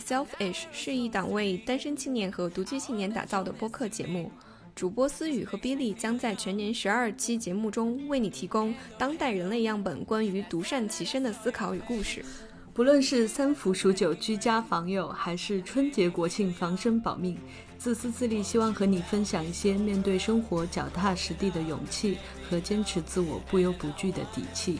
Selfish 是一档为单身青年和独居青年打造的播客节目。主播思雨和 Billy 将在全年十二期节目中为你提供当代人类样本关于独善其身的思考与故事。不论是三伏数九居家防友，还是春节国庆防身保命，自私自利，希望和你分享一些面对生活脚踏实地的勇气和坚持自我不忧不惧的底气。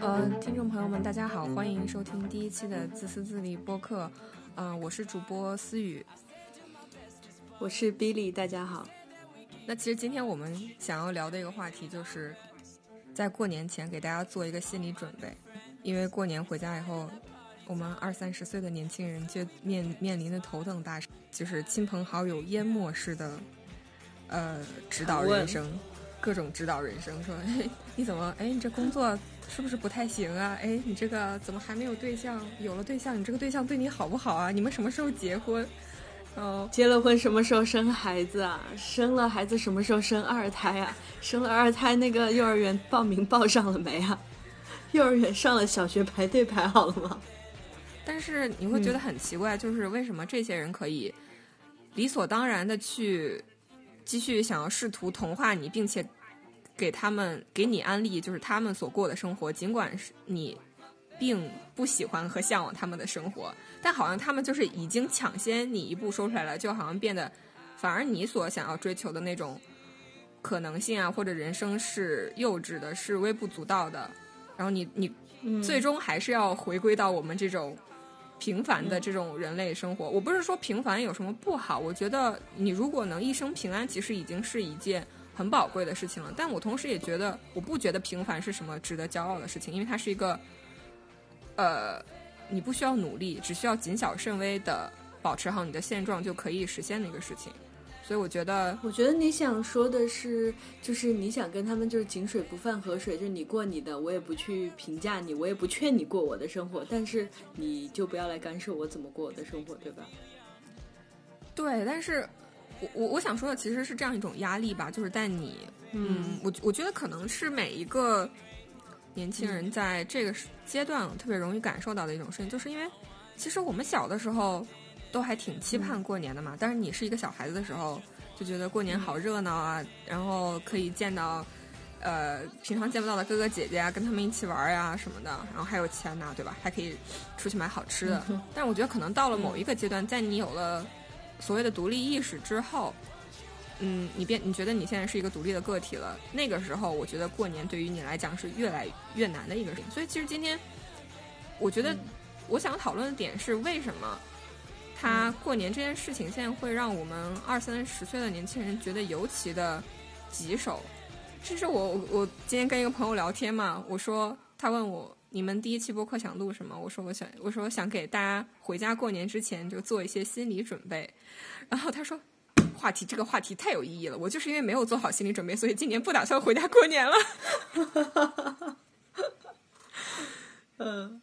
呃，听众朋友们，大家好，欢迎收听第一期的自私自利播客。嗯、我是主播思雨。我是 Billy，大家好。那其实今天我们想要聊的一个话题，就是在过年前给大家做一个心理准备，因为过年回家以后，我们二三十岁的年轻人就面面临的头等大事，就是亲朋好友淹没式的呃指导人生，各种指导人生，说哎你怎么哎你这工作是不是不太行啊？哎你这个怎么还没有对象？有了对象，你这个对象对你好不好啊？你们什么时候结婚？哦，结了婚什么时候生孩子啊？生了孩子什么时候生二胎啊？生了二胎那个幼儿园报名报上了没啊？幼儿园上了，小学排队排好了吗？但是你会觉得很奇怪，就是为什么这些人可以理所当然的去继续想要试图同化你，并且给他们给你安利就是他们所过的生活，尽管是你并不喜欢和向往他们的生活，但好像他们就是已经抢先你一步说出来了，就好像变得反而你所想要追求的那种可能性啊，或者人生是幼稚的，是微不足道的，然后你你嗯最终还是要回归到我们这种平凡的这种人类生活。我不是说平凡有什么不好，我觉得你如果能一生平安，其实已经是一件很宝贵的事情了。但我同时也觉得，我不觉得平凡是什么值得骄傲的事情，因为它是一个，呃，你不需要努力，只需要谨小慎微的保持好你的现状就可以实现的一个事情。所以我觉得，我觉得你想说的是，就是你想跟他们就是井水不犯河水，就是你过你的，我也不去评价你，我也不劝你过我的生活，但是你就不要来干涉我怎么过我的生活，对吧？对，但是我我我想说的其实是这样一种压力吧，就是在你，嗯，我我觉得可能是每一个年轻人在这个阶段特别容易感受到的一种事情，就是因为其实我们小的时候都还挺期盼过年的嘛，但是你是一个小孩子的时候，就觉得过年好热闹啊，然后可以见到。呃，平常见不到的哥哥姐姐啊，跟他们一起玩呀、什么的，然后还有钱呐，对吧？还可以出去买好吃的。但是我觉得可能到了某一个阶段，在你有了所谓的独立意识之后，嗯，你变你觉得你现在是一个独立的个体了，那个时候我觉得过年对于你来讲是越来越难的一个事情。所以其实今天，我觉得我想讨论的点是为什么他过年这件事情现在会让我们二三十岁的年轻人觉得尤其的棘手。其实我我今天跟一个朋友聊天嘛，我说他问我你们第一期播客想录什么？我说我想我说想给大家回家过年之前就做一些心理准备，然后他说话题这个话题太有意义了，我就是因为没有做好心理准备，所以今年不打算回家过年了。嗯，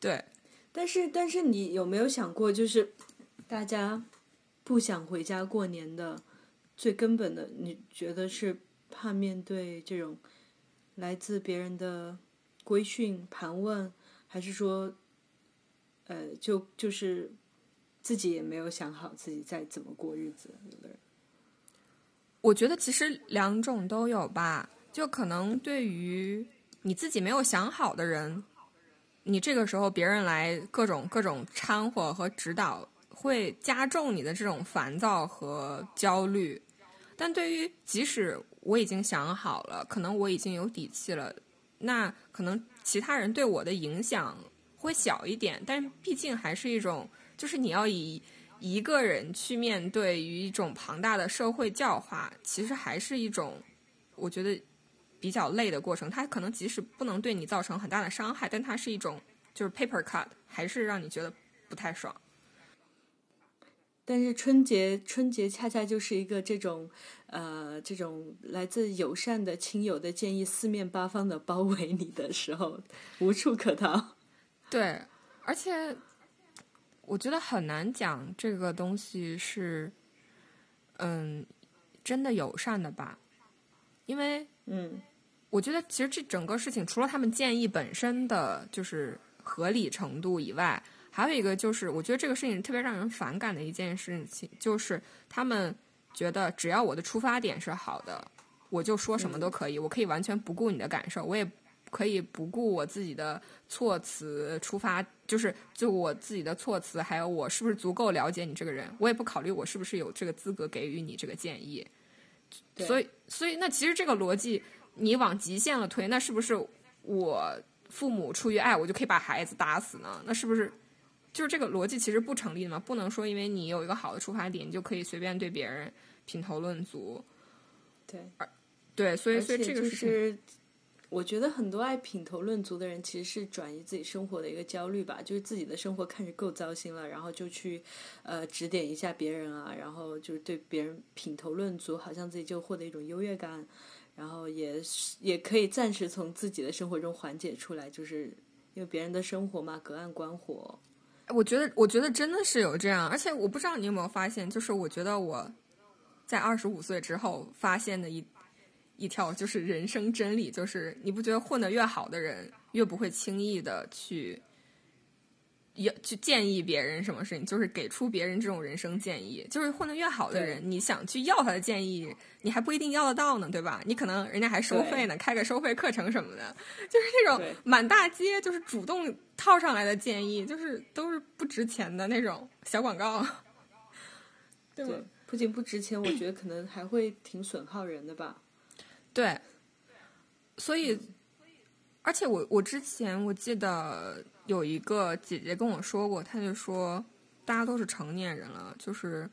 对，但是但是你有没有想过，就是大家不想回家过年的最根本的，你觉得是怕面对这种来自别人的规训、盘问，还是说，呃，就就是自己也没有想好自己再怎么过日子？有的人，我觉得其实两种都有吧。就可能对于你自己没有想好的人，你这个时候别人来各种各种掺和和指导，会加重你的这种烦躁和焦虑。但对于即使我已经想好了，可能我已经有底气了，那可能其他人对我的影响会小一点，但毕竟还是一种，就是你要以一个人去面对于一种庞大的社会教化，其实还是一种我觉得比较累的过程。它可能即使不能对你造成很大的伤害，但它是一种就是 paper cut，还是让你觉得不太爽。但是春节春节恰恰就是一个这种呃这种来自友善的亲友的建议四面八方的包围你的时候，无处可逃。对，而且我觉得很难讲这个东西是嗯真的友善的吧，因为嗯。我觉得其实这整个事情，除了他们建议本身的就是合理程度以外，还有一个就是，我觉得这个事情特别让人反感的一件事情，就是他们觉得只要我的出发点是好的，我就说什么都可以，我可以完全不顾你的感受，我也可以不顾我自己的措辞出发，就是就我自己的措辞，还有我是不是足够了解你这个人，我也不考虑我是不是有这个资格给予你这个建议。所以，所以那其实这个逻辑。你往极限了推，那是不是我父母出于爱，我就可以把孩子打死呢？那是不是就是这个逻辑其实不成立的嘛？不能说因为你有一个好的出发点，你就可以随便对别人品头论足。对，对，所以所以这个是，我觉得很多爱品头论足的人，其实是转移自己生活的一个焦虑吧，就是自己的生活看着够糟心了，然后就去呃指点一下别人啊，然后就是对别人品头论足，好像自己就获得一种优越感。然后也也可以暂时从自己的生活中缓解出来，就是因为别人的生活嘛，隔岸观火。我觉得，我觉得真的是有这样，而且我不知道你有没有发现，就是我觉得我在二十五岁之后发现的一一条就是人生真理，就是你不觉得混得越好的人，越不会轻易的去。要去建议别人什么事情，就是给出别人这种人生建议。就是混得越好的人，你想去要他的建议，你还不一定要得到呢，对吧？你可能人家还收费呢，开个收费课程什么的。就是那种满大街就是主动套上来的建议，就是都是不值钱的那种小广告，对吧？不仅不值钱，我觉得可能还会挺损耗人的吧。对，所以，而且我我之前我记得。有一个姐姐跟我说过，她就说，大家都是成年人了，就是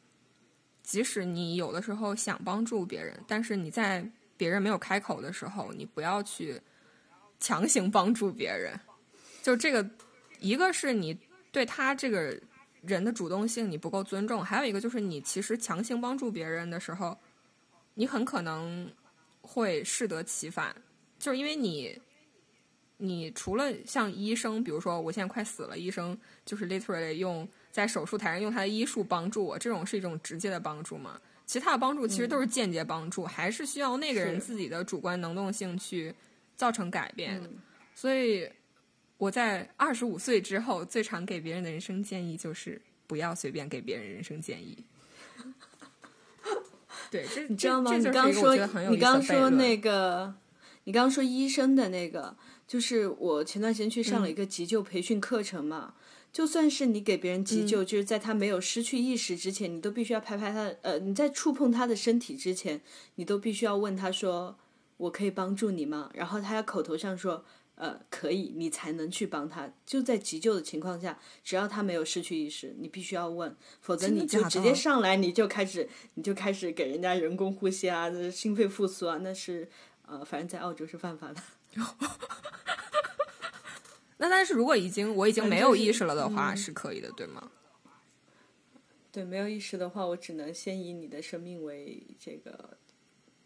即使你有的时候想帮助别人，但是你在别人没有开口的时候，你不要去强行帮助别人。就这个，一个是你对他这个人的主动性你不够尊重，还有一个就是你其实强行帮助别人的时候，你很可能会适得其反，就是因为你。你除了像医生，比如说我现在快死了，医生就是 literally 用在手术台上用他的医术帮助我，这种是一种直接的帮助嘛？其他的帮助其实都是间接帮助，还是需要那个人自己的主观能动性去造成改变。所以我在二十五岁之后，最常给别人的人生建议就是不要随便给别人人生建议。对，这你知道吗？你刚说你刚说那个，你刚刚说医生的那个。就是我前段时间去上了一个急救培训课程嘛，就算是你给别人急救，就是在他没有失去意识之前，你都必须要拍拍他，呃，你在触碰他的身体之前，你都必须要问他说：“我可以帮助你吗？”然后他要口头上说：“呃，可以。”你才能去帮他。就在急救的情况下，只要他没有失去意识，你必须要问，否则你就直接上来你就开始你就开始给人家人工呼吸啊，心肺复苏啊，那是呃，反正在澳洲是犯法的。那但是如果已经我已经没有意识了的话，是可以的，对吗？对，没有意识的话，我只能先以你的生命为这个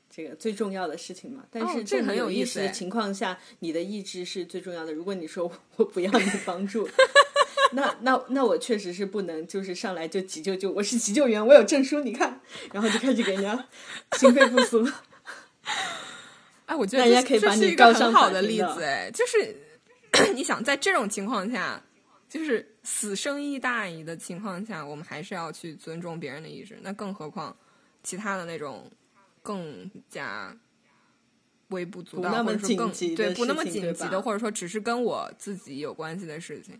这个最重要的事情嘛。但是这很有意思的情况下，你的意志是最重要的。如果你说我不要你帮助，那那那我确实是不能，就是上来就急救救，我是急救员，我有证书，你看，然后就开始给人家 心肺复苏。哎，我觉得这是一个很好的例子，哎，就是 你想在这种情况下，就是死生意大义的情况下，我们还是要去尊重别人的意志。那更何况其他的那种更加微不足道，或者说更对不那么紧急的，或者说只是跟我自己有关系的事情。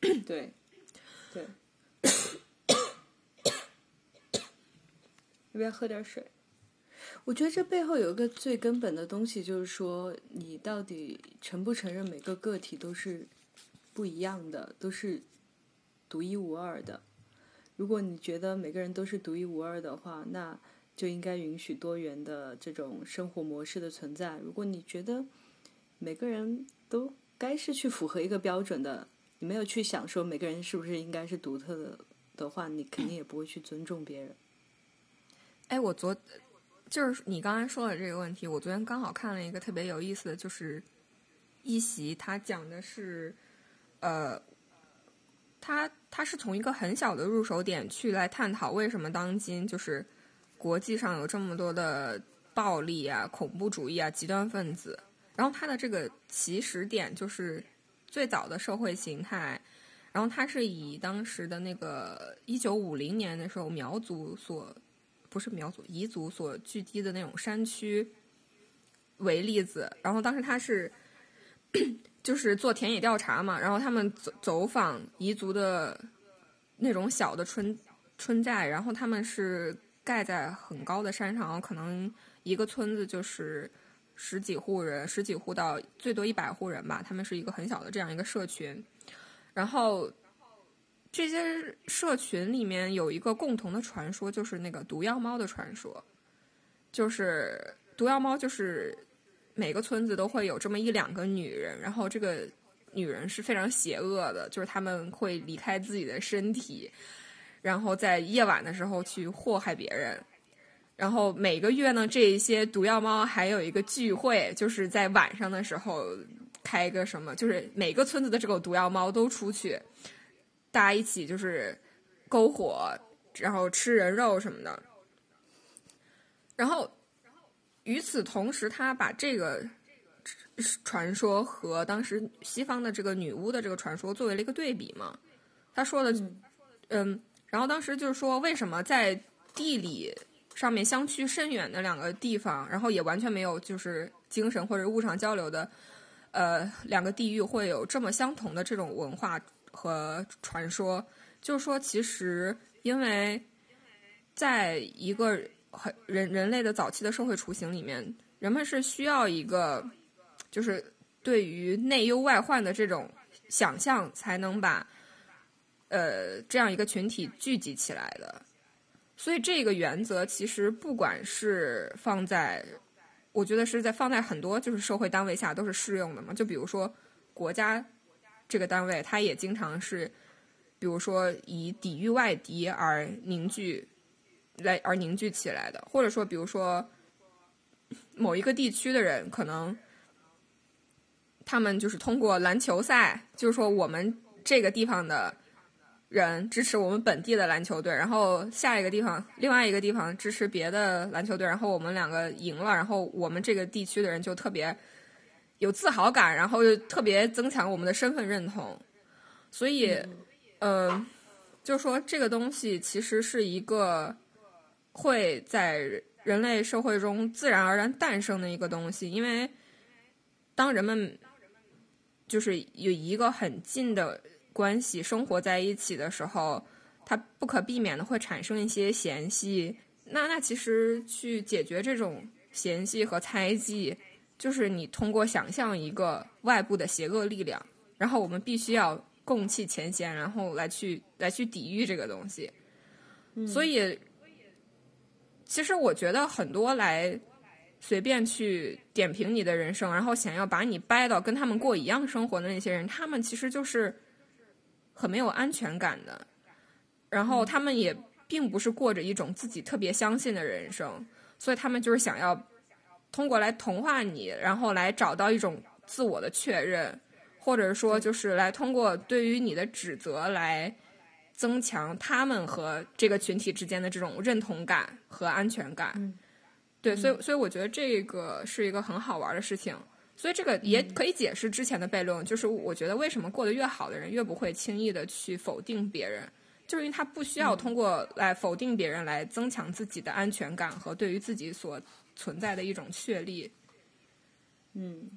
对，对，要不要喝点水？我觉得这背后有一个最根本的东西，就是说你到底承不承认每个个体都是不一样的，都是独一无二的。如果你觉得每个人都是独一无二的话，那就应该允许多元的这种生活模式的存在。如果你觉得每个人都该是去符合一个标准的，你没有去想说每个人是不是应该是独特的的话，你肯定也不会去尊重别人。哎，我昨就是你刚才说的这个问题，我昨天刚好看了一个特别有意思的就是一席，他讲的是呃，他他是从一个很小的入手点去来探讨为什么当今就是国际上有这么多的暴力啊、恐怖主义啊、极端分子，然后他的这个起始点就是最早的社会形态。然后他是以当时的那个一九五零年的时候苗族所不是苗族彝族所聚集的那种山区为例子，然后当时他是就是做田野调查嘛，然后他们走走访彝族的那种小的村村寨，然后他们是盖在很高的山上，可能一个村子就是十几户人，十几户到最多一百户人吧，他们是一个很小的这样一个社群。然后，这些社群里面有一个共同的传说，就是那个毒药猫的传说。就是毒药猫，就是每个村子都会有这么一两个女人，然后这个女人是非常邪恶的，就是他们会离开自己的身体，然后在夜晚的时候去祸害别人。然后每个月呢，这一些毒药猫还有一个聚会，就是在晚上的时候。开个什么？就是每个村子的这个毒药猫都出去，大家一起就是篝火，然后吃人肉什么的。然后与此同时，他把这个传说和当时西方的这个女巫的这个传说作为了一个对比嘛。他说的，嗯，然后当时就是说，为什么在地理上面相去甚远的两个地方，然后也完全没有就是精神或者物上交流的。呃，两个地域会有这么相同的这种文化和传说，就是说，其实因为在一个很人人类的早期的社会雏形里面，人们是需要一个，就是对于内忧外患的这种想象，才能把呃这样一个群体聚集起来的。所以这个原则其实不管是放在。我觉得是在放在很多就是社会单位下都是适用的嘛，就比如说国家这个单位，它也经常是，比如说以抵御外敌而凝聚来而凝聚起来的，或者说比如说某一个地区的人，可能他们就是通过篮球赛，就是说我们这个地方的。人支持我们本地的篮球队，然后下一个地方，另外一个地方支持别的篮球队，然后我们两个赢了，然后我们这个地区的人就特别有自豪感，然后又特别增强我们的身份认同。所以，嗯，就说这个东西其实是一个会在人类社会中自然而然诞生的一个东西，因为当人们就是有一个很近的。关系生活在一起的时候，它不可避免的会产生一些嫌隙。那那其实去解决这种嫌隙和猜忌，就是你通过想象一个外部的邪恶力量，然后我们必须要共弃前嫌，然后来去来去抵御这个东西。所以，其实我觉得很多来随便去点评你的人生，然后想要把你掰到跟他们过一样生活的那些人，他们其实就是。很没有安全感的，然后他们也并不是过着一种自己特别相信的人生，所以他们就是想要通过来同化你，然后来找到一种自我的确认，或者说就是来通过对于你的指责来增强他们和这个群体之间的这种认同感和安全感。对，所以所以我觉得这个是一个很好玩的事情。所以这个也可以解释之前的悖论，就是我觉得为什么过得越好的人越不会轻易的去否定别人，就是因为他不需要通过来否定别人来增强自己的安全感和对于自己所存在的一种确立。嗯，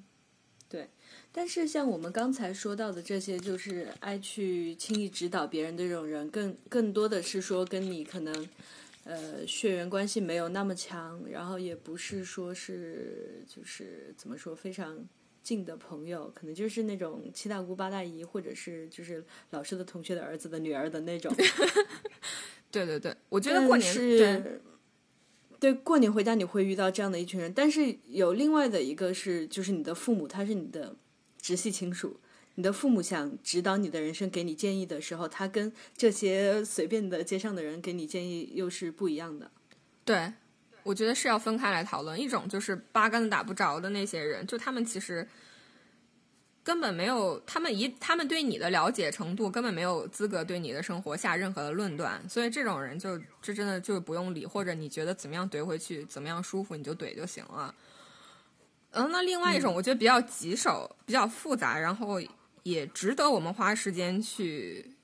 对。但是像我们刚才说到的这些，就是爱去轻易指导别人的这种人，更更多的是说跟你可能。呃，血缘关系没有那么强，然后也不是说是就是怎么说非常近的朋友，可能就是那种七大姑八大姨，或者是就是老师的同学的儿子的女儿的那种。对对对，我觉得过年是，对过年回家你会遇到这样的一群人，但是有另外的一个是，就是你的父母，他是你的直系亲属，你的父母想指导你的人生，给你建议的时候，他跟这些随便的街上的人给你建议又是不一样的。对，我觉得是要分开来讨论。一种就是八竿子打不着的那些人，就他们其实根本没有，他们一他们对你的了解程度根本没有资格对你的生活下任何的论断，所以这种人就这真的就不用理，或者你觉得怎么样怼回去，怎么样舒服你就怼就行了。嗯，那另外一种我觉得比较棘手、比较复杂，然后也值得我们花时间去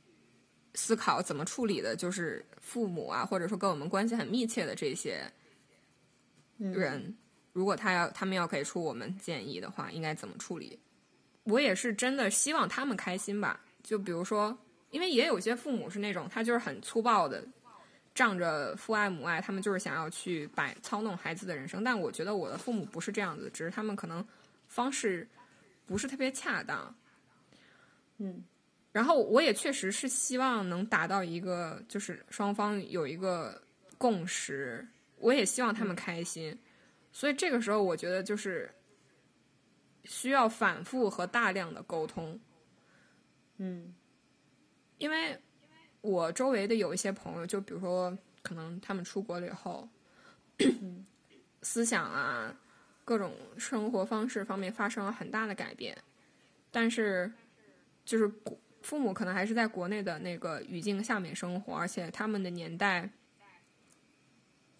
思考怎么处理的，就是父母啊，或者说跟我们关系很密切的这些人，如果他要他们要给出我们建议的话，应该怎么处理？我也是真的希望他们开心吧。就比如说，因为也有些父母是那种他就是很粗暴的。仗着父爱母爱，他们就是想要去摆操弄孩子的人生。但我觉得我的父母不是这样子，只是他们可能方式不是特别恰当。嗯，然后我也确实是希望能达到一个，就是双方有一个共识。我也希望他们开心，所以这个时候我觉得就是需要反复和大量的沟通。嗯，因为。我周围的有一些朋友，就比如说，可能他们出国了以后，思想啊，各种生活方式方面发生了很大的改变，但是，就是父母可能还是在国内的那个语境下面生活，而且他们的年代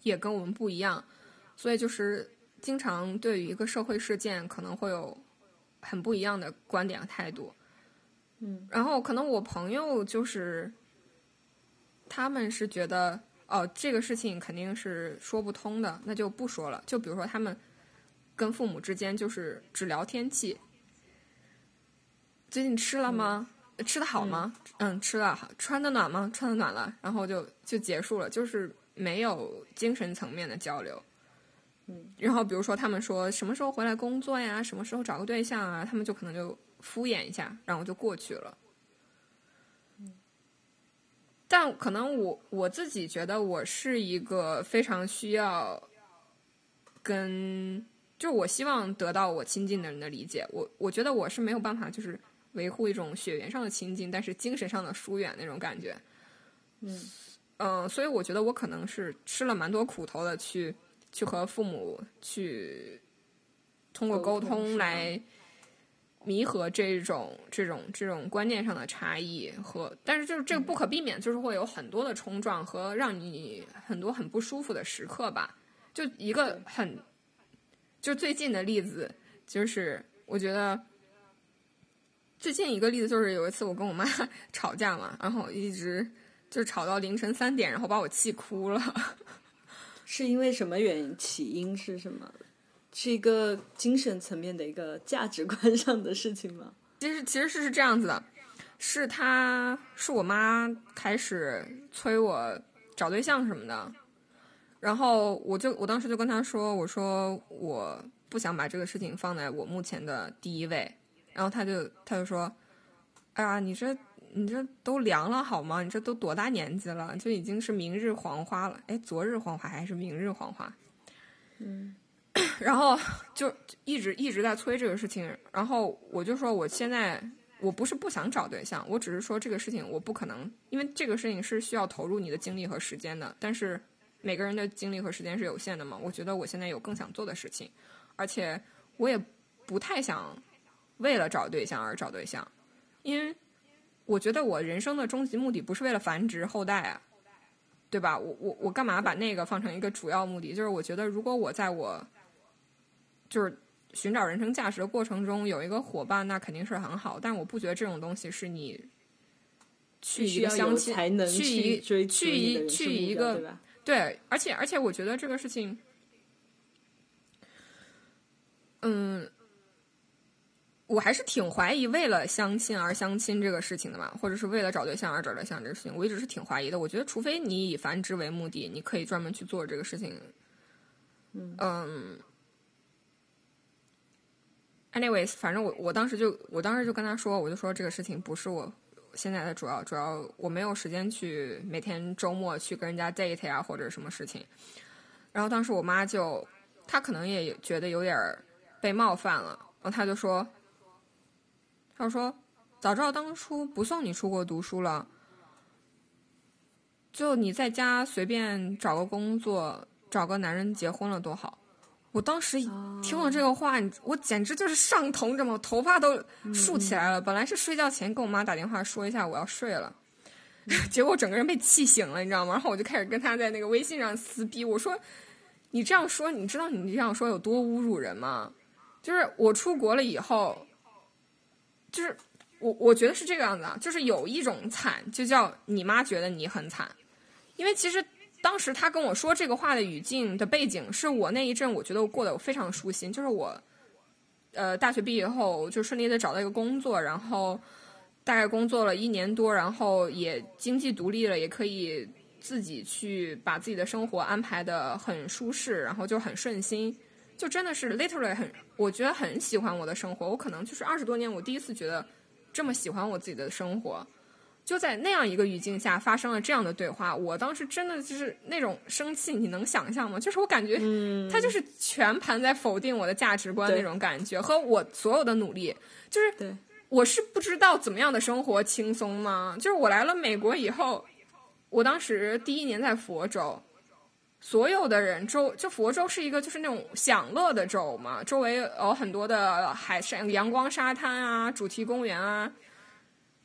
也跟我们不一样，所以就是经常对于一个社会事件可能会有很不一样的观点和态度。嗯，然后可能我朋友就是。他们是觉得哦，这个事情肯定是说不通的，那就不说了。就比如说，他们跟父母之间就是只聊天气，最近吃了吗？吃的好吗？嗯，吃了。穿的暖吗？穿的暖了。然后就就结束了，就是没有精神层面的交流。嗯。然后比如说，他们说什么时候回来工作呀？什么时候找个对象啊？他们就可能就敷衍一下，然后就过去了。但可能我我自己觉得我是一个非常需要跟，就我希望得到我亲近的人的理解。我我觉得我是没有办法，就是维护一种血缘上的亲近，但是精神上的疏远那种感觉。嗯嗯，所以我觉得我可能是吃了蛮多苦头的，去去和父母去通过沟通来。弥合这种这种这种观念上的差异和，但是就是这个不可避免，就是会有很多的冲撞和让你很多很不舒服的时刻吧。就一个很，就最近的例子，就是我觉得最近一个例子就是有一次我跟我妈 吵架嘛，然后一直就吵到凌晨三点，然后把我气哭了。是因为什么原因？起因是什么？是一个精神层面的一个价值观上的事情吗？其实其实是是这样子的，是他是我妈开始催我找对象什么的，然后我就我当时就跟他说，我说我不想把这个事情放在我目前的第一位，然后他就他就说，哎呀，你这你这都凉了好吗？你这都多大年纪了，就已经是明日黄花了，哎，昨日黄花还是明日黄花？嗯。然后就一直一直在催这个事情，然后我就说我现在我不是不想找对象，我只是说这个事情我不可能，因为这个事情是需要投入你的精力和时间的。但是每个人的精力和时间是有限的嘛，我觉得我现在有更想做的事情，而且我也不太想为了找对象而找对象，因为我觉得我人生的终极目的不是为了繁殖后代啊，对吧？我我我干嘛把那个放成一个主要目的？就是我觉得如果我在我就是寻找人生价值的过程中有一个伙伴，那肯定是很好。但我不觉得这种东西是你去一个相亲去一去一去一个对，而且而且我觉得这个事情，嗯，我还是挺怀疑为了相亲而相亲这个事情的嘛，或者是为了找对象而找对象这个事情，我一直是挺怀疑的。我觉得，除非你以繁殖为目的，你可以专门去做这个事情。嗯。anyways，反正我我当时就我当时就跟他说，我就说这个事情不是我现在的主要主要，我没有时间去每天周末去跟人家 date 啊或者什么事情。然后当时我妈就她可能也觉得有点被冒犯了，然后她就说，她说早知道当初不送你出国读书了，就你在家随便找个工作，找个男人结婚了多好。我当时听了这个话，我简直就是上头，你知道吗？头发都竖起来了。本来是睡觉前跟我妈打电话说一下我要睡了，结果整个人被气醒了，你知道吗？然后我就开始跟他在那个微信上撕逼，我说：“你这样说，你知道你这样说有多侮辱人吗？就是我出国了以后，就是我我觉得是这个样子啊，就是有一种惨，就叫你妈觉得你很惨，因为其实。”当时他跟我说这个话的语境的背景，是我那一阵我觉得我过得非常舒心，就是我，呃，大学毕业后就顺利的找到一个工作，然后大概工作了一年多，然后也经济独立了，也可以自己去把自己的生活安排的很舒适，然后就很顺心，就真的是 literally 很，我觉得很喜欢我的生活，我可能就是二十多年我第一次觉得这么喜欢我自己的生活。就在那样一个语境下发生了这样的对话，我当时真的就是那种生气，你能想象吗？就是我感觉他就是全盘在否定我的价值观那种感觉，和我所有的努力，就是我是不知道怎么样的生活轻松吗？就是我来了美国以后，我当时第一年在佛州，所有的人周就佛州是一个就是那种享乐的州嘛，周围有很多的海山、阳光沙滩啊，主题公园啊。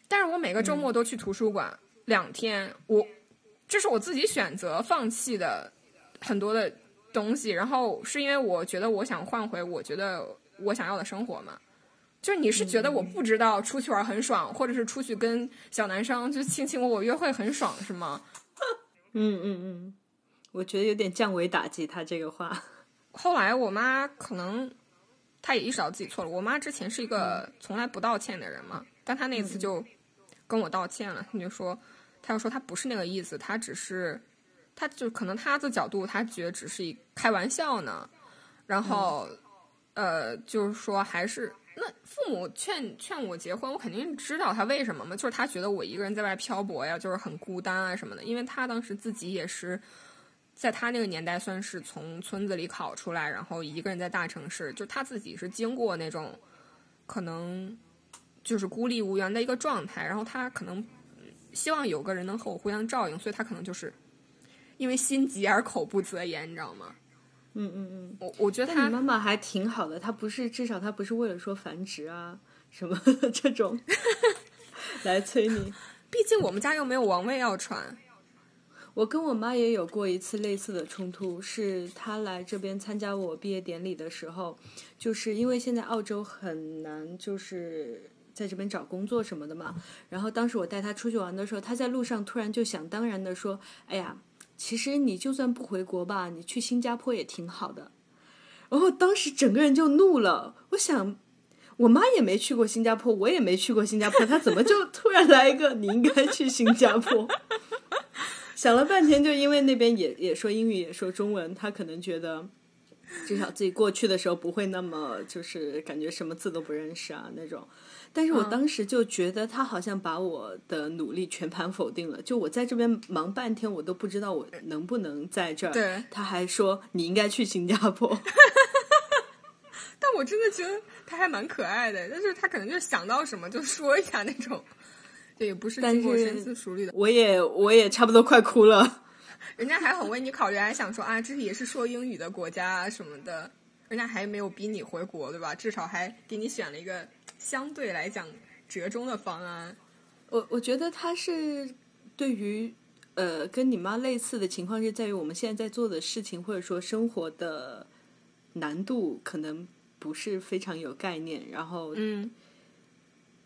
但是我每个周末都去图书馆两天，我这是我自己选择放弃的很多的东西，然后是因为我觉得我想换回我觉得我想要的生活嘛。就是你是觉得我不知道出去玩很爽，或者是出去跟小男生就卿卿我我约会很爽是吗？嗯嗯嗯，我觉得有点降维打击他这个话。后来我妈可能她也意识到自己错了。我妈之前是一个从来不道歉的人嘛，但她那次就。跟我道歉了，她就说，她就说她不是那个意思，她只是，她就可能她的角度，她觉得只是一开玩笑呢。然后，呃，就是说还是那父母劝劝我结婚，我肯定知道他为什么嘛，就是他觉得我一个人在外漂泊呀，就是很孤单啊什么的。因为他当时自己也是在他那个年代算是从村子里考出来，然后一个人在大城市，就他自己是经过那种可能。就是孤立无援的一个状态，然后他可能希望有个人能和我互相照应，所以他可能就是因为心急而口不择言，你知道吗？嗯嗯嗯，我我觉得他妈妈还挺好的，她不是至少她不是为了说繁殖啊什么 这种 来催你，毕竟我们家又没有王位要传。我跟我妈也有过一次类似的冲突，是她来这边参加我毕业典礼的时候，就是因为现在澳洲很难，就是。在这边找工作什么的嘛，然后当时我带她出去玩的时候，她在路上突然就想当然的说：“哎呀，其实你就算不回国吧，你去新加坡也挺好的。”然后当时整个人就怒了。我想，我妈也没去过新加坡，我也没去过新加坡，她怎么就突然来一个你应该去新加坡？想了半天，就因为那边也也说英语，也说中文，他可能觉得至少自己过去的时候不会那么就是感觉什么字都不认识啊那种。但是我当时就觉得他好像把我的努力全盘否定了。就我在这边忙半天，我都不知道我能不能在这儿。对，他还说你应该去新加坡。但我真的觉得他还蛮可爱的，但是他可能就想到什么就说一下那种，这也不是经过深思熟虑的。我也我也差不多快哭了。人家还很为你考虑，还想说啊，这也是说英语的国家啊什么的。人家还没有逼你回国，对吧？至少还给你选了一个。相对来讲，折中的方案，我我觉得他是对于呃跟你妈类似的情况，是在于我们现在在做的事情或者说生活的难度可能不是非常有概念，然后嗯，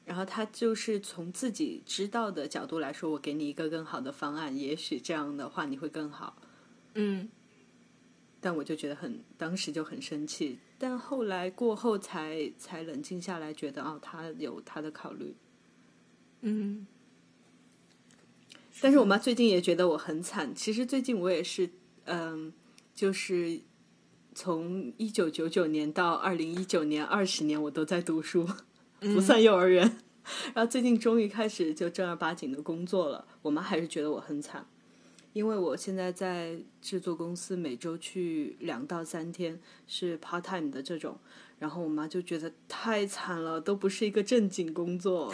然后他就是从自己知道的角度来说，我给你一个更好的方案，也许这样的话你会更好，嗯，但我就觉得很当时就很生气。但后来过后才才冷静下来，觉得哦，他有他的考虑，嗯。但是我妈最近也觉得我很惨。其实最近我也是，嗯，就是从一九九九年到二零一九年二十年，我都在读书，不算幼儿园。然后最近终于开始就正儿八经的工作了，我妈还是觉得我很惨。因为我现在在制作公司，每周去两到三天是 part time 的这种，然后我妈就觉得太惨了，都不是一个正经工作。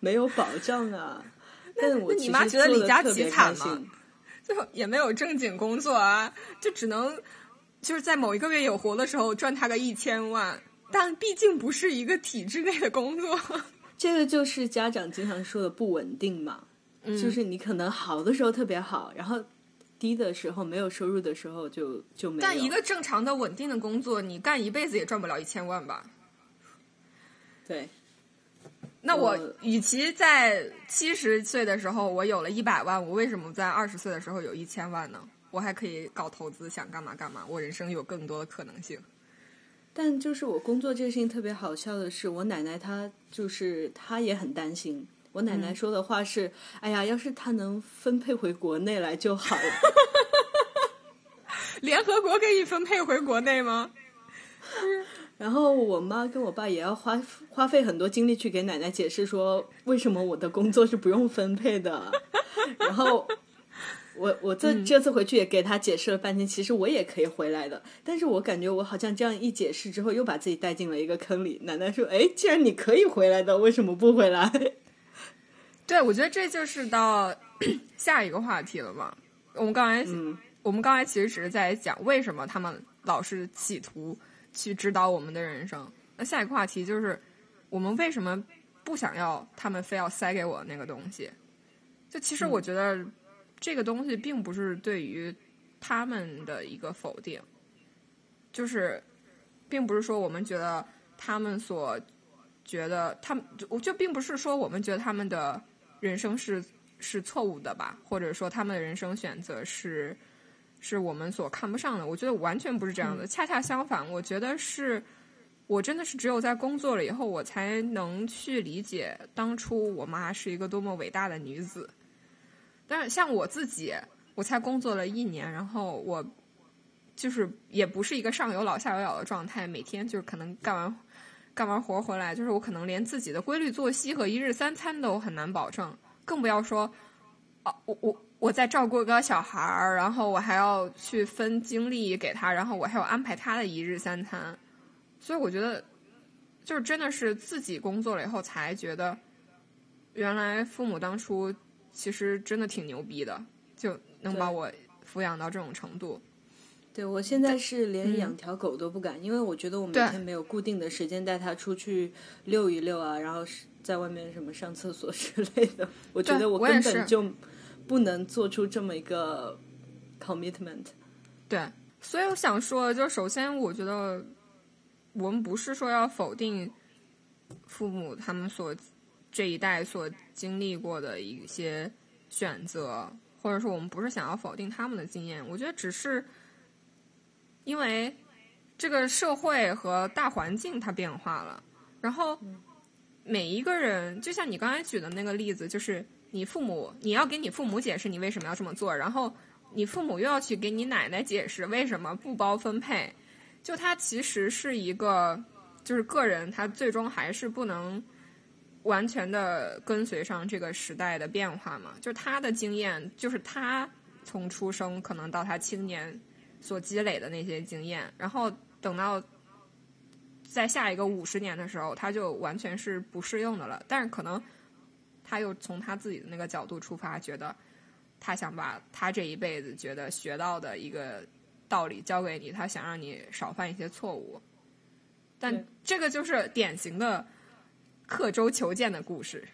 没有保障啊。但我你妈觉得李佳琦惨吗？就也没有正经工作啊，就只能就是在某一个月有活的时候赚他个一千万，但毕竟不是一个体制内的工作。这个就是家长经常说的不稳定嘛，就是你可能好的时候特别好，然后低的时候没有收入的时候就就没有。但一个正常的稳定的工作，你干一辈子也赚不了一千万吧？对。那我与其在七十岁的时候我有了一百万，我为什么在二十岁的时候有一千万呢？我还可以搞投资，想干嘛干嘛，我人生有更多的可能性。但就是我工作这个事情特别好笑的是，我奶奶她就是她也很担心。我奶奶说的话是：“哎呀，要是她能分配回国内来就好了。”联合国可以分配回国内吗？然后我妈跟我爸也要花花费很多精力去给奶奶解释说为什么我的工作是不用分配的。然后我我这这次回去也给他解释了半天，其实我也可以回来的。但是我感觉我好像这样一解释之后，又把自己带进了一个坑里。奶奶说：“哎，既然你可以回来的，为什么不回来？” 对，我觉得这就是到 下一个话题了嘛。我们刚才我们刚才其实只是在讲为什么他们老是企图。去指导我们的人生。那下一个话题就是，我们为什么不想要他们非要塞给我那个东西？就其实我觉得，这个东西并不是对于他们的一个否定，就是并不是说我们觉得他们所觉得他们，我就并不是说我们觉得他们的人生是是错误的吧，或者说他们的人生选择是。是我们所看不上的，我觉得完全不是这样的。恰恰相反，我觉得是，我真的是只有在工作了以后，我才能去理解当初我妈是一个多么伟大的女子。但是像我自己，我才工作了一年，然后我就是也不是一个上有老下有小的状态，每天就是可能干完干完活回来，就是我可能连自己的规律作息和一日三餐都很难保证，更不要说啊，我我。我在照顾一个小孩儿，然后我还要去分精力给他，然后我还要安排他的一日三餐，所以我觉得，就是真的是自己工作了以后才觉得，原来父母当初其实真的挺牛逼的，就能把我抚养到这种程度。对我现在是连养条狗都不敢，因为我觉得我每天没有固定的时间带它出去遛一遛啊，然后在外面什么上厕所 之类的，我觉得我根本就。不能做出这么一个 commitment，对，所以我想说，就首先，我觉得我们不是说要否定父母他们所这一代所经历过的一些选择，或者说我们不是想要否定他们的经验。我觉得只是因为这个社会和大环境它变化了，然后每一个人，就像你刚才举的那个例子，就是。你父母，你要给你父母解释你为什么要这么做，然后你父母又要去给你奶奶解释为什么不包分配，就他其实是一个，就是个人他最终还是不能完全的跟随上这个时代的变化嘛，就他的经验，就是他从出生可能到他青年所积累的那些经验，然后等到在下一个五十年的时候，他就完全是不适用的了，但是可能。他又从他自己的那个角度出发，觉得他想把他这一辈子觉得学到的一个道理教给你，他想让你少犯一些错误。但这个就是典型的刻舟求剑的故事。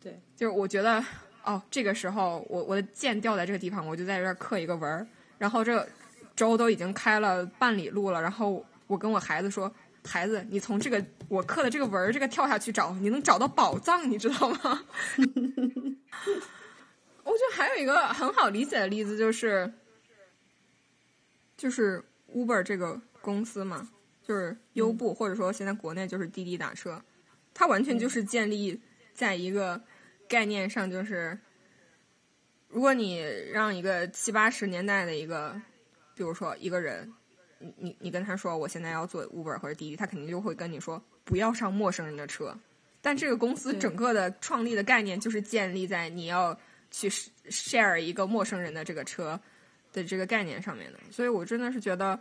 对，就是我觉得哦，这个时候我我的剑掉在这个地方，我就在这儿刻一个纹儿。然后这舟都已经开了半里路了，然后我跟我孩子说。孩子，你从这个我刻的这个纹儿，这个跳下去找，你能找到宝藏，你知道吗？我觉得还有一个很好理解的例子，就是就是 Uber 这个公司嘛，就是优步，或者说现在国内就是滴滴打车，它完全就是建立在一个概念上，就是如果你让一个七八十年代的一个，比如说一个人。你你你跟他说我现在要做 Uber 或者滴滴，他肯定就会跟你说不要上陌生人的车。但这个公司整个的创立的概念就是建立在你要去 share 一个陌生人的这个车的这个概念上面的。所以我真的是觉得，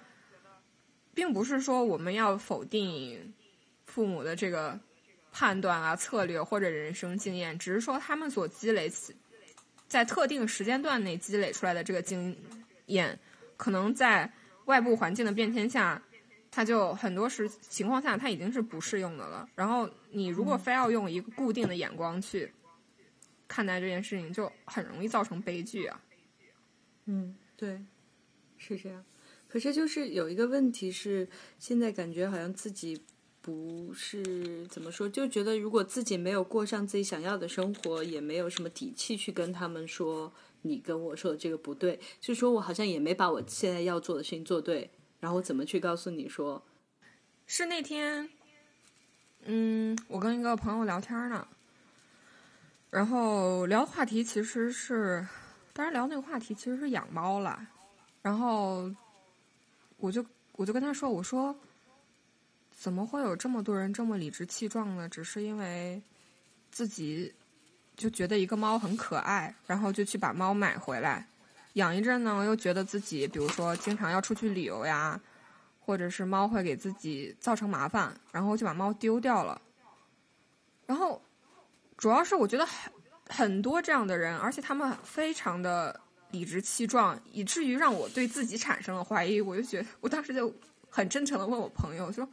并不是说我们要否定父母的这个判断啊、策略或者人生经验，只是说他们所积累起在特定时间段内积累出来的这个经验，可能在外部环境的变迁下，它就很多时情况下它已经是不适用的了。然后你如果非要用一个固定的眼光去看待这件事情，就很容易造成悲剧啊。嗯，对，是这样。可是就是有一个问题是，现在感觉好像自己不是怎么说，就觉得如果自己没有过上自己想要的生活，也没有什么底气去跟他们说你跟我说的这个不对，就说我好像也没把我现在要做的事情做对，然后怎么去告诉你说？是那天，嗯，我跟一个朋友聊天呢，然后聊话题其实是，当然聊那个话题其实是养猫了，然后。我就我就跟他说，我说，怎么会有这么多人这么理直气壮呢？只是因为自己就觉得一个猫很可爱，然后就去把猫买回来养一阵呢，又觉得自己比如说经常要出去旅游呀，或者是猫会给自己造成麻烦，然后就把猫丢掉了。然后主要是我觉得很很多这样的人，而且他们非常的。理直气壮，以至于让我对自己产生了怀疑。我就觉得，我当时就很真诚的问我朋友说：“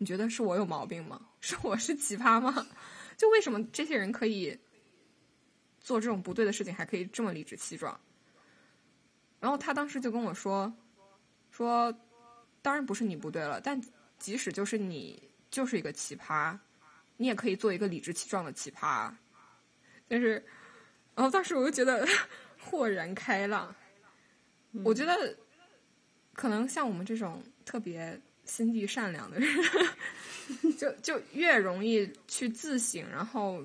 你觉得是我有毛病吗？是我是奇葩吗？就为什么这些人可以做这种不对的事情，还可以这么理直气壮？”然后他当时就跟我说：“说当然不是你不对了，但即使就是你就是一个奇葩，你也可以做一个理直气壮的奇葩。”但是，然后当时我就觉得。豁然开朗，我觉得可能像我们这种特别心地善良的人，就就越容易去自省，然后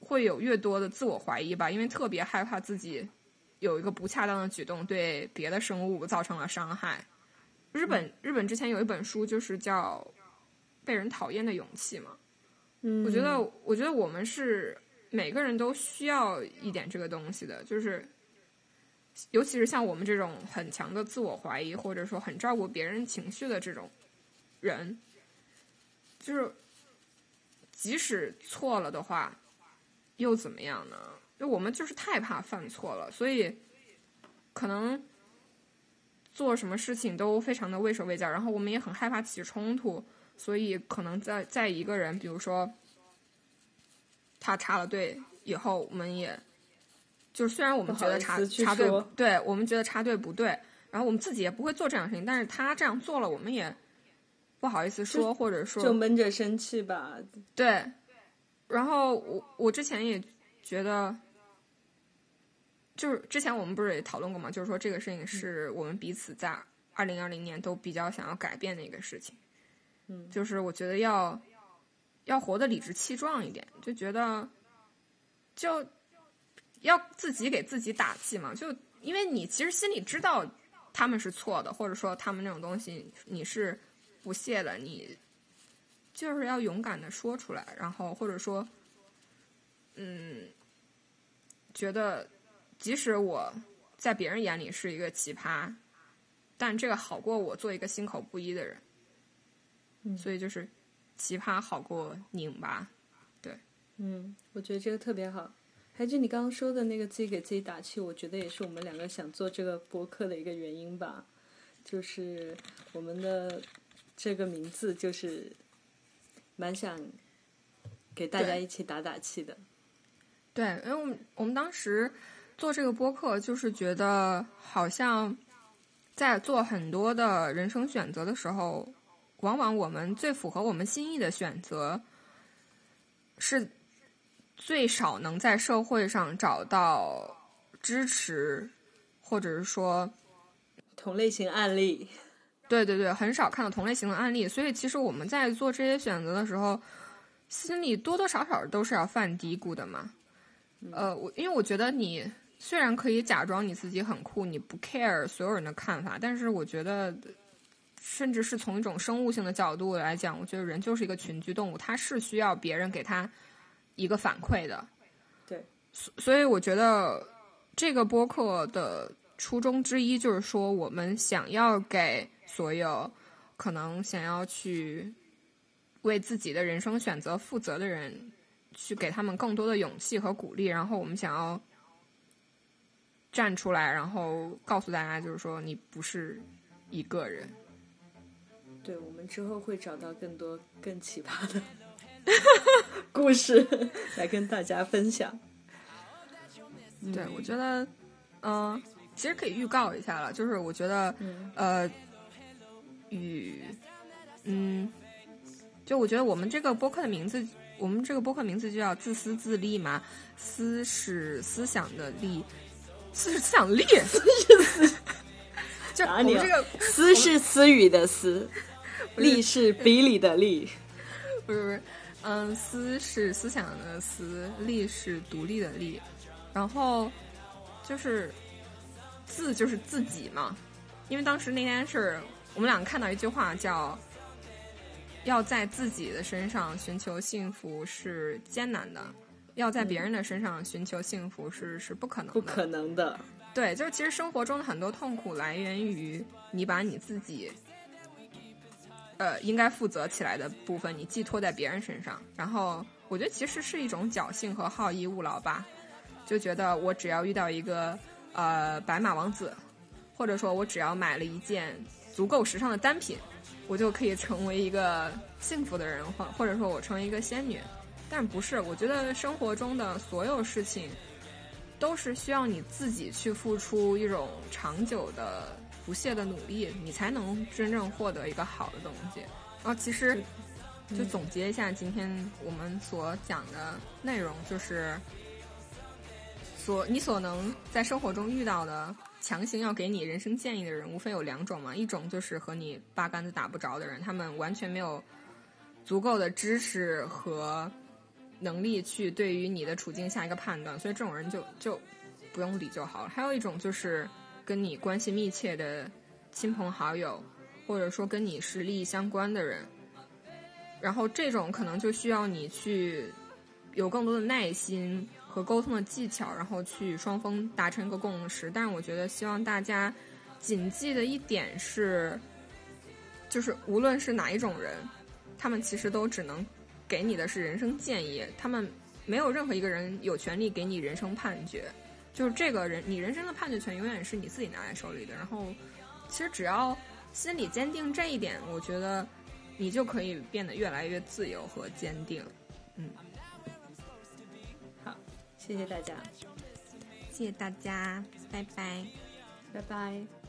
会有越多的自我怀疑吧，因为特别害怕自己有一个不恰当的举动对别的生物造成了伤害。日本日本之前有一本书，就是叫《被人讨厌的勇气》嘛。嗯，我觉得我觉得我们是。每个人都需要一点这个东西的，就是，尤其是像我们这种很强的自我怀疑，或者说很照顾别人情绪的这种人，就是即使错了的话，又怎么样呢？就我们就是太怕犯错了，所以可能做什么事情都非常的畏手畏脚，然后我们也很害怕起冲突，所以可能在在一个人，比如说。他插了队以后，我们也，就是虽然我们觉得插插队，对我们觉得插队不对，然后我们自己也不会做这样的事情，但是他这样做了，我们也不好意思说，或者说就闷着生气吧。对，然后我我之前也觉得，就是之前我们不是也讨论过嘛，就是说这个事情是我们彼此在二零二零年都比较想要改变的一个事情。嗯，就是我觉得要。要活得理直气壮一点，就觉得就要自己给自己打气嘛。就因为你其实心里知道他们是错的，或者说他们那种东西你是不屑的，你就是要勇敢的说出来，然后或者说，嗯，觉得即使我在别人眼里是一个奇葩，但这个好过我做一个心口不一的人。所以就是。奇葩好过拧巴，对，嗯，我觉得这个特别好。还就你刚刚说的那个自己给自己打气，我觉得也是我们两个想做这个播客的一个原因吧。就是我们的这个名字就是蛮想给大家一起打打气的。对，因为我们我们当时做这个播客，就是觉得好像在做很多的人生选择的时候。往往我们最符合我们心意的选择，是最少能在社会上找到支持，或者是说同类型案例。对对对，很少看到同类型的案例，所以其实我们在做这些选择的时候，心里多多少少都是要犯嘀咕的嘛。呃，我因为我觉得你虽然可以假装你自己很酷，你不 care 所有人的看法，但是我觉得。甚至是从一种生物性的角度来讲，我觉得人就是一个群居动物，他是需要别人给他一个反馈的。对，所所以我觉得这个播客的初衷之一就是说，我们想要给所有可能想要去为自己的人生选择负责的人，去给他们更多的勇气和鼓励。然后我们想要站出来，然后告诉大家，就是说你不是一个人。对，我们之后会找到更多更奇葩的故事来跟大家分享。对，我觉得，嗯，其实可以预告一下了，就是我觉得，呃，与，嗯，就我觉得我们这个播客的名字，我们这个播客名字就叫“自私自利”嘛，“思”是思想的“利”，“思”是思想力，“思”是思，就我们这个“思”是私语的“思”，“利”是比利的“利”，不是不是，嗯，“思”是思想的“思”，“利”是独立的“利”。然后就是自就是自己嘛，因为当时那天是我们两个看到一句话，叫“要在自己的身上寻求幸福是艰难的，要在别人的身上寻求幸福是是不可能不可能的”。对，就是其实生活中的很多痛苦来源于你把你自己呃应该负责起来的部分，你寄托在别人身上。然后我觉得其实是一种侥幸和好逸恶劳吧。就觉得我只要遇到一个呃白马王子，或者说我只要买了一件足够时尚的单品，我就可以成为一个幸福的人，或或者说我成为一个仙女。但不是，我觉得生活中的所有事情都是需要你自己去付出一种长久的不懈的努力，你才能真正获得一个好的东西。然后其实就总结一下今天我们所讲的内容，就是。所你所能在生活中遇到的强行要给你人生建议的人，无非有两种嘛。一种就是和你八竿子打不着的人，他们完全没有足够的知识和能力去对于你的处境下一个判断，所以这种人就就不用理就好了。还有一种就是跟你关系密切的亲朋好友，或者说跟你是利益相关的人，然后这种可能就需要你去有更多的耐心。和沟通的技巧，然后去双方达成一个共识。但是我觉得，希望大家谨记的一点是，就是无论是哪一种人，他们其实都只能给你的是人生建议，他们没有任何一个人有权利给你人生判决。就是这个人，你人生的判决权永远是你自己拿在手里的。然后，其实只要心里坚定这一点，我觉得你就可以变得越来越自由和坚定。嗯。好谢谢大家，谢谢大家，拜拜，拜拜。